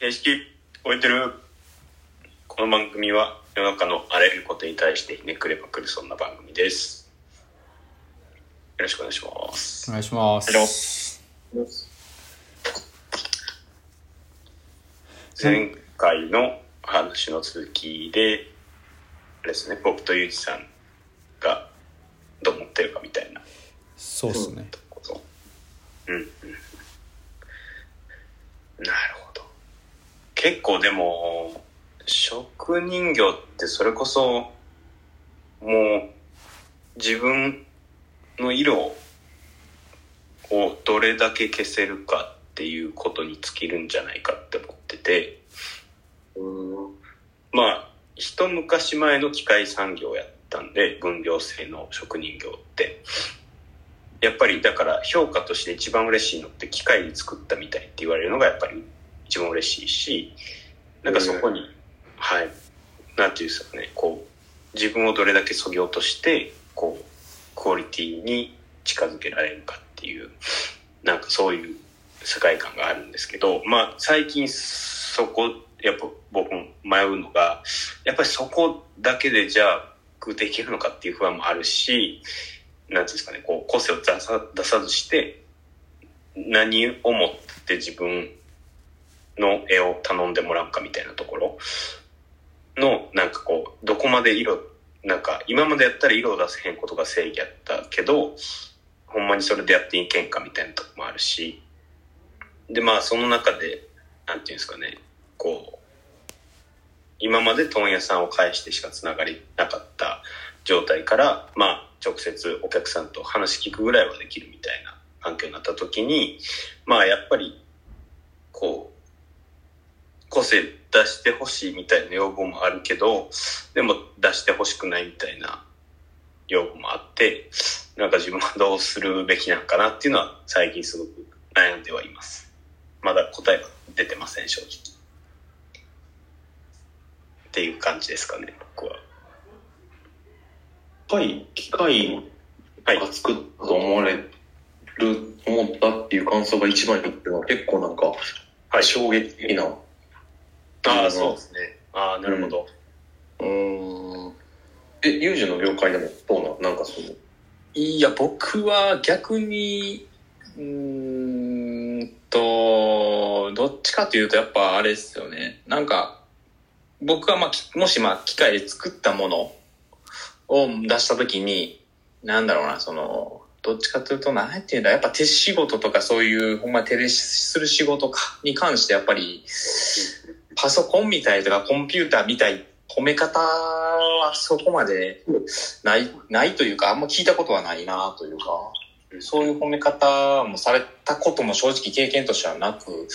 形式置いてる。この番組は世の中のあらゆることに対してひねくれまくるそんな番組です。よろしくお願いします。お願いします。前回の話の続きであれですね僕とゆうじさんがどう思ってるかみたいな。そうっすね。うんうん。なるほど結構でも職人業ってそれこそもう自分の色をどれだけ消せるかっていうことに尽きるんじゃないかって思ってて。まあ一昔前の機械産業やったんで分業制の職人業って。やっぱりだから評価として一番嬉しいのって機械で作ったみたいって言われるのがやっぱり一番嬉しいしなんかそこに、はいなんていうんですかねこう自分をどれだけそぎ落としてこうクオリティに近づけられるかっていうなんかそういう世界観があるんですけどまあ最近そこやっぱ僕も迷うのがやっぱりそこだけでじゃあ食っていけるのかっていう不安もあるしなんていうんですかね、こう、個性を出さ出さずして、何をもって自分の絵を頼んでもらうかみたいなところ。の、なんかこう、どこまで色、なんか、今までやったら色を出せへんことが正義やったけど、ほんまにそれでやっていけんかみたいなとこもあるし、で、まあ、その中で、なんていうんですかね、こう、今まで問屋さんを介してしか繋がりなかった状態から、まあ、直接お客さんと話聞くぐらいはできるみたいな環境になった時に、まあ、やっぱり、こう、個性出してほしいみたいな要望もあるけど、でも出してほしくないみたいな要望もあって、なんか自分はどうするべきなのかなっていうのは最近すごく悩んではいます。まだ答えは出てません、正直。っていう感じですかね、僕は。はい、機械はい。が作ったと思われる、思ったっていう感想が一番にっていうのは結構なんか、はい衝撃的な。ああ、そうですね。ああ、なるほど。うーん。え、有事の業界でもどうなんなんかその、いや、僕は逆に、うーんと、どっちかというとやっぱあれですよね。なんか、僕はまあ、きもしまあ、機械で作ったものを出したときに、なんだろうな、その、どっちかというと、なんていうんだ、やっぱ手仕事とかそういう、ほんま手でする仕事かに関してやっぱり、パソコンみたいとかコンピューターみたい、褒め方はそこまでない、ないというか、あんま聞いたことはないなというか、そういう褒め方もされたことも正直経験としてはなく、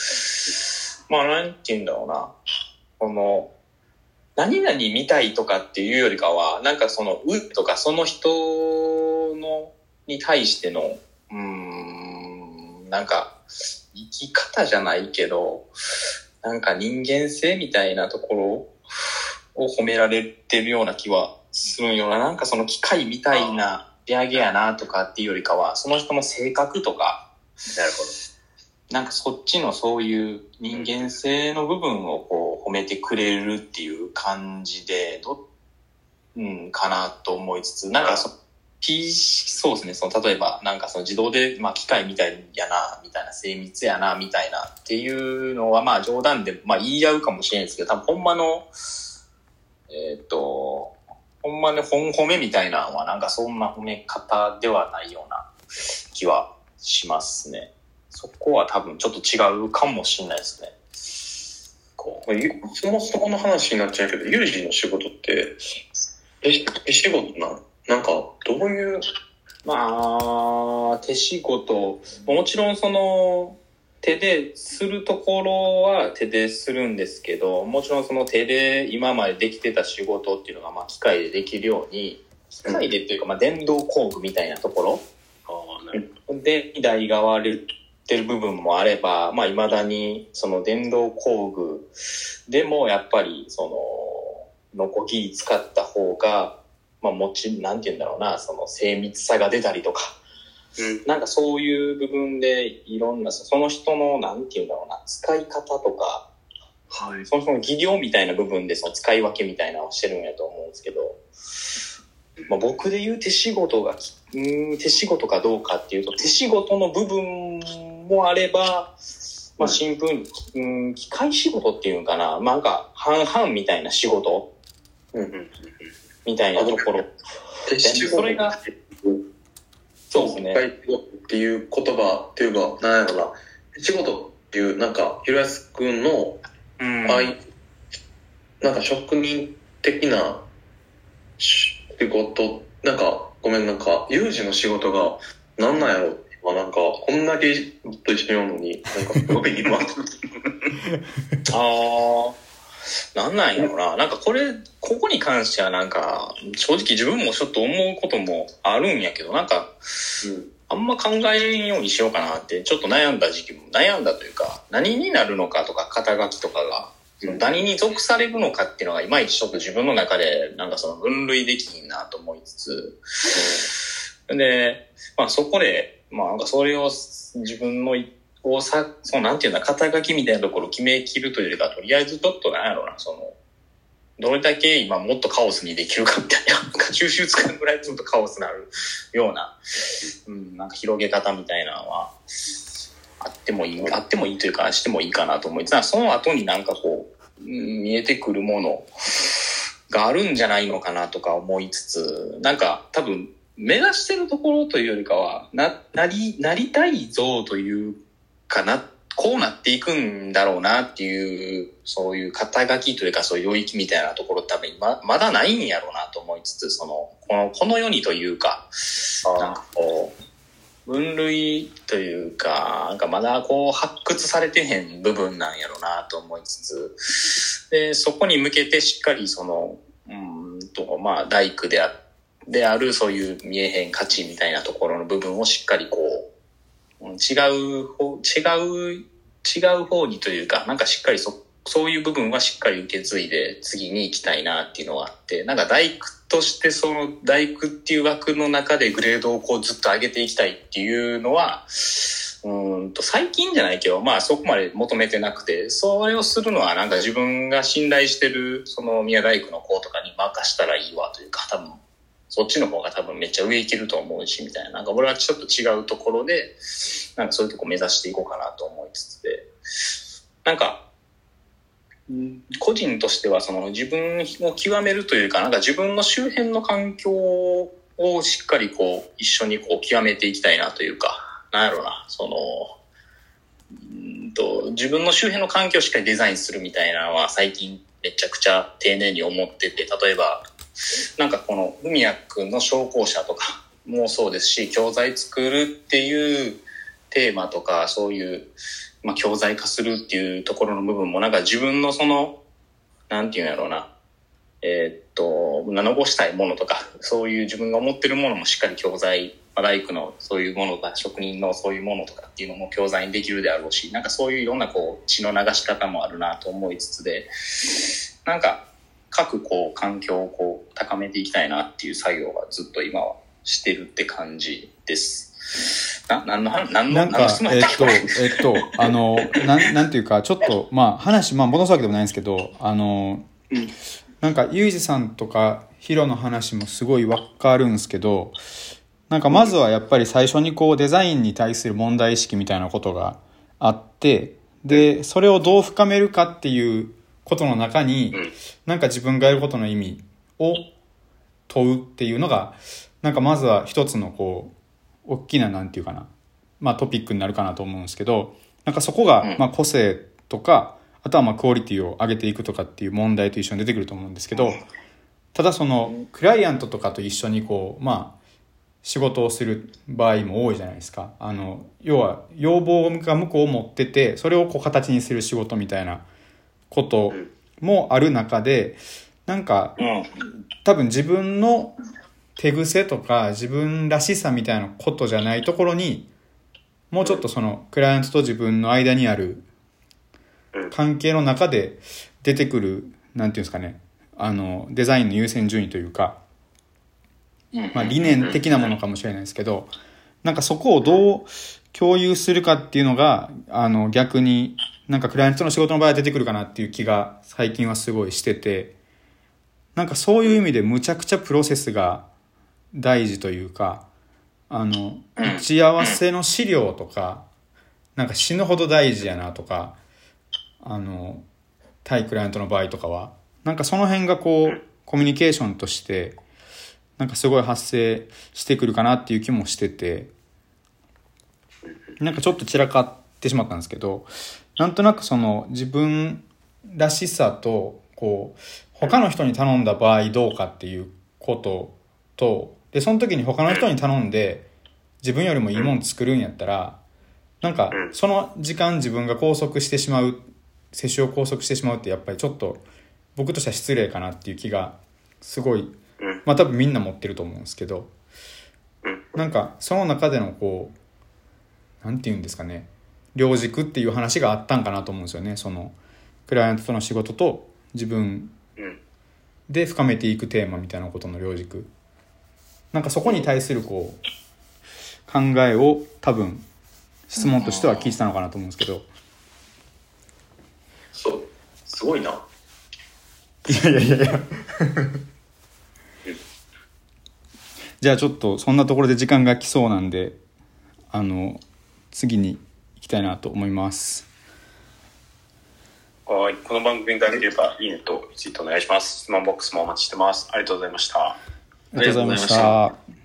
まあなんて言うんだろうな、この、何々見たいとかっていうよりかは、なんかその、うとかその人の、に対しての、うーん、なんか、生き方じゃないけど、なんか人間性みたいなところを褒められてるような気はするような、なんかその機械みたいな仕上げやなとかっていうよりかは、その人の性格とか、なるほなんかそっちのそういう人間性の部分をこう褒めてくれるっていう感じで、ど、うん、かなと思いつつ、なんかそ、P、そうですね、その例えばなんかその自動で、まあ機械みたいやな、みたいな精密やな、みたいなっていうのはまあ冗談で、まあ言い合うかもしれないですけど、多分ほんまの、えーっと、ほんまの本褒めみたいなのはなんかそんな褒め方ではないような気はしますね。そこは多分ちょっと違うかもしれないですね。こまあゆそもそもの話になっちゃうけど、有事の仕事って、え、え仕事なんなんか、どういう、う。まあ、手仕事、もちろんその、手でするところは手でするんですけど、もちろんその手で今までできてた仕事っていうのがまあ機械でできるように、機械でっていうかまあ電動工具みたいなところ、で、台が割れてる部分もあれば、まあ、未だに、その電動工具でも、やっぱり、その、ノコギリ使った方が、まあ、もち、なんて言うんだろうな、その精密さが出たりとか、ど。うん。なんかそういう部分で、いろんな、その人の、なんて言うんだろうな、使い方とか、はい。そもそも技量みたいな部分でその使い分けみたいなのをしてるんやと思うんですけど、まあ、僕で言う手仕事がき、うーん、手仕事かどうかっていうと、手仕事の部分もあれば、まあ、シンプルに、うん、機械仕事っていうのかな、まあ、なんか、半々みたいな仕事うんみたいなところ。手仕事それがそうですね。っていう言葉っていうか、なんやろな。手仕事っていう、なんか、ひろやすくんの、うんああいなんか職人的な仕事、なんか、ごめん、なんか、有事の仕事が、なんなんやろまあなんか、こんだけずっと一緒におるのに、なんかすごい今、ああ、なんなんやろな。なんかこれ、ここに関してはなんか、正直自分もちょっと思うこともあるんやけど、なんか、あんま考えんようにしようかなって、ちょっと悩んだ時期も、悩んだというか、何になるのかとか、肩書きとかが、何に属されるのかっていうのが、いまいちちょっと自分の中で、なんかその分類できひんなと思いつつ、で、まあそこで、まあなんかそれを自分のい、をさ、そのなんていうんだ、肩書きみたいなところを決めきるというよりか、とりあえずちょっとなんやろうな、その、どれだけ今もっとカオスにできるかみたいな、なんか収集つかんぐらいちょっとカオスになるような、うん、なんか広げ方みたいなのは、あってもいい、あってもいいというか、してもいいかなと思いつつ、その後になんかこう、見えてくるものがあるんじゃないのかなとか思いつつ、なんか多分、目指してるところというよりかは、な、なり、なりたい像というかな、こうなっていくんだろうなっていう、そういう肩書きというかそういう領域みたいなところ多分ま、まだないんやろうなと思いつつ、その、この、この世にというか、なんかこう、分類というか、なんかまだこう発掘されてへん部分なんやろうなと思いつつ、で、そこに向けてしっかりその、うーんと、まあ、大工であ、であるそういう見えへん価値みたいなところの部分をしっかりこう、う違う方、違う、違う方にというか、なんかしっかりそ、そういう部分はしっかり受け継いで次に行きたいなっていうのがあって、なんか大工としてその大工っていう枠の中でグレードをこうずっと上げていきたいっていうのは、うんと最近じゃないけど、まあそこまで求めてなくて、それをするのはなんか自分が信頼してるその宮大工の子とかに任したらいいわというか、多分そっちの方が多分めっちゃ上行けると思うし、みたいな。なんか俺はちょっと違うところで、なんかそういうとこ目指していこうかなと思いつつで、なんか、個人としてはその自分を極めるというか、なんか自分の周辺の環境をしっかりこう一緒にこう極めていきたいなというか、なんやろうな、その、うんと自分の周辺の環境をしっかりデザインするみたいなのは最近めちゃくちゃ丁寧に思ってて、例えば、なんかこの海谷くんの商工者とかもそうですし、教材作るっていうテーマとか、そういう、まあ、教材化するっていうところの部分も、なんか自分のその、なんていうんやろうな、えーっと、残したいものとか、そういう自分が思ってるものもしっかり教材、まあ、大工のそういうものとか、職人のそういうものとかっていうのも教材にできるであろうし、なんかそういういろんなこう、血の流し方もあるなと思いつつで、なんか、各こう、環境をこう、高めていきたいなっていう作業はずっと今はしてるって感じです。な、なんの話、なんの、なんかえっと、えっと、あの、なん、なんていうか、ちょっと、まあ、話、まあ、戻すわけでもないんですけど、あの、うんなんか、ユージさんとか、ヒロの話もすごいわかるんですけど、なんか、まずはやっぱり最初にこう、デザインに対する問題意識みたいなことがあって、で、それをどう深めるかっていうことの中に、うん。なんか自分がやることの意味を問うっていうのが、なんかまずは一つのこう、大きななんていうかな、まあトピックになるかなと思うんですけど、なんかそこがうん、まあ個性とか、あとはまあクオリティを上げていくとかっていう問題と一緒に出てくると思うんですけど、ただその、クライアントとかと一緒にこう、まあ、仕事をする場合も多いじゃないですか。あの、要は、要望が向こう持ってて、それをこう形にする仕事みたいなこともある中で、なんか、多分自分の手癖とか自分らしさみたいなことじゃないところにもうちょっとそのクライアントと自分の間にある関係の中で出てくるなんていうんですかねあのデザインの優先順位というか、まあ、理念的なものかもしれないですけどなんかそこをどう共有するかっていうのが、あの、逆に、なんかクライアントの仕事の場合は出てくるかなっていう気が最近はすごいしてて、なんかそういう意味でむちゃくちゃプロセスが大事というか、あの、打ち合わせの資料とか、なんか死ぬほど大事やなとか、あの、対クライアントの場合とかは、なんかその辺がこう、コミュニケーションとして、なんかすごい発生してくるかなっていう気もしてて、なんかちょっと散らかってしまったんですけど、なんとなくその自分らしさと、こう、他の人に頼んだ場合どうかっていうことと、で、その時に他の人に頼んで、自分よりもいいもん作るんやったら、なんか、その時間自分が拘束してしまう、接種を拘束してしまうってやっぱりちょっと、僕としては失礼かなっていう気が、すごい、まあ多分みんな持ってると思うんですけど、なんか、その中でのこう、なんて言うんですかね、両軸っていう話があったんかなと思うんですよね。その、クライアントとの仕事と自分うん。で深めていくテーマみたいなことの両軸。なんかそこに対するこう、考えを多分、質問としては聞いてたのかなと思うんですけど。そう。すごいな。いやいやいやいや。じゃあちょっとそんなところで時間が来そうなんで、あの、次に行きたいなと思います。はい。この番組が良ければ、いいねとツイートお願いします。質問ボックスもお待ちしてます。ありがとうございました。ありがとうございました。